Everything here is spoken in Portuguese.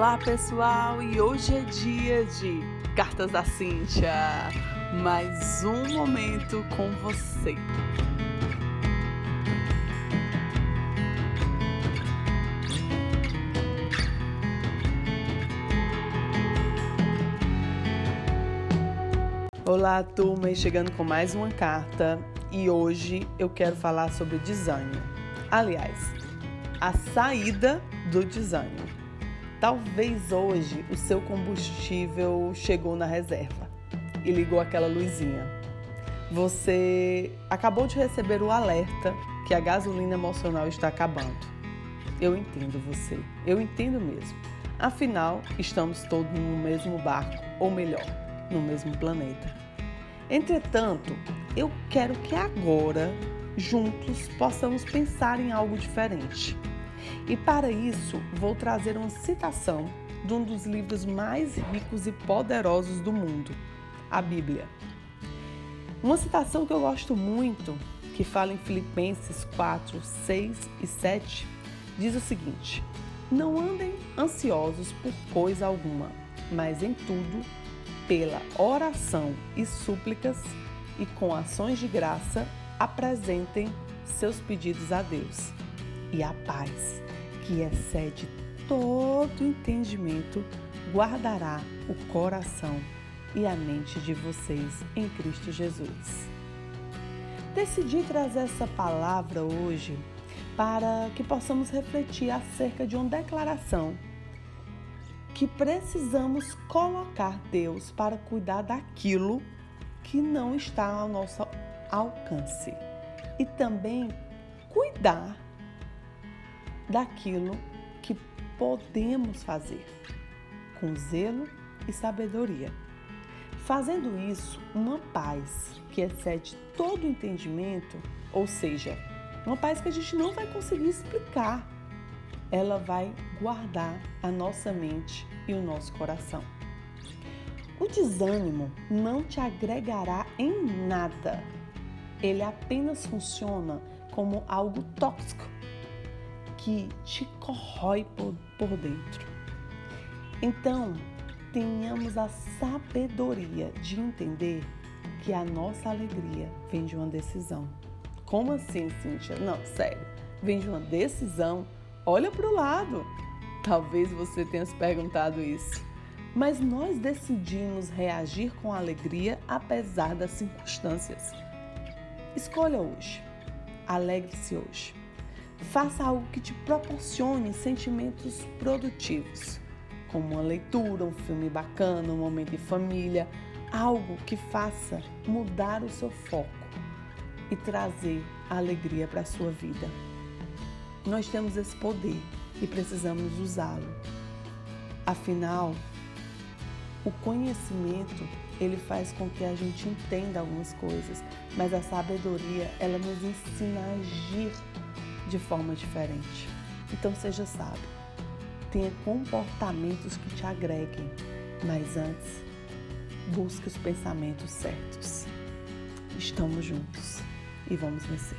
Olá pessoal, e hoje é dia de Cartas da Cíntia. Mais um momento com você. Olá, turma, chegando com mais uma carta e hoje eu quero falar sobre desânimo. Aliás, a saída do desânimo. Talvez hoje o seu combustível chegou na reserva e ligou aquela luzinha. Você acabou de receber o alerta que a gasolina emocional está acabando. Eu entendo você, eu entendo mesmo. Afinal, estamos todos no mesmo barco, ou melhor, no mesmo planeta. Entretanto, eu quero que agora, juntos, possamos pensar em algo diferente. E para isso, vou trazer uma citação de um dos livros mais ricos e poderosos do mundo, a Bíblia. Uma citação que eu gosto muito, que fala em Filipenses 4, 6 e 7, diz o seguinte: Não andem ansiosos por coisa alguma, mas em tudo, pela oração e súplicas e com ações de graça, apresentem seus pedidos a Deus. E a paz que excede todo entendimento, guardará o coração e a mente de vocês em Cristo Jesus. Decidi trazer essa palavra hoje para que possamos refletir acerca de uma declaração que precisamos colocar Deus para cuidar daquilo que não está ao nosso alcance e também cuidar daquilo que podemos fazer com zelo e sabedoria. Fazendo isso, uma paz que excede todo entendimento, ou seja, uma paz que a gente não vai conseguir explicar, ela vai guardar a nossa mente e o nosso coração. O desânimo não te agregará em nada. Ele apenas funciona como algo tóxico que te corrói por, por dentro. Então, tenhamos a sabedoria de entender que a nossa alegria vem de uma decisão. Como assim, Cíntia? Não, sério. Vem de uma decisão. Olha para o lado. Talvez você tenha se perguntado isso. Mas nós decidimos reagir com alegria apesar das circunstâncias. Escolha hoje. Alegre-se hoje. Faça algo que te proporcione sentimentos produtivos, como uma leitura, um filme bacana, um momento de família, algo que faça mudar o seu foco e trazer alegria para a sua vida. Nós temos esse poder e precisamos usá-lo. Afinal, o conhecimento ele faz com que a gente entenda algumas coisas, mas a sabedoria ela nos ensina a agir de forma diferente. Então seja sábio. Tenha comportamentos que te agreguem, mas antes, busque os pensamentos certos. Estamos juntos e vamos vencer.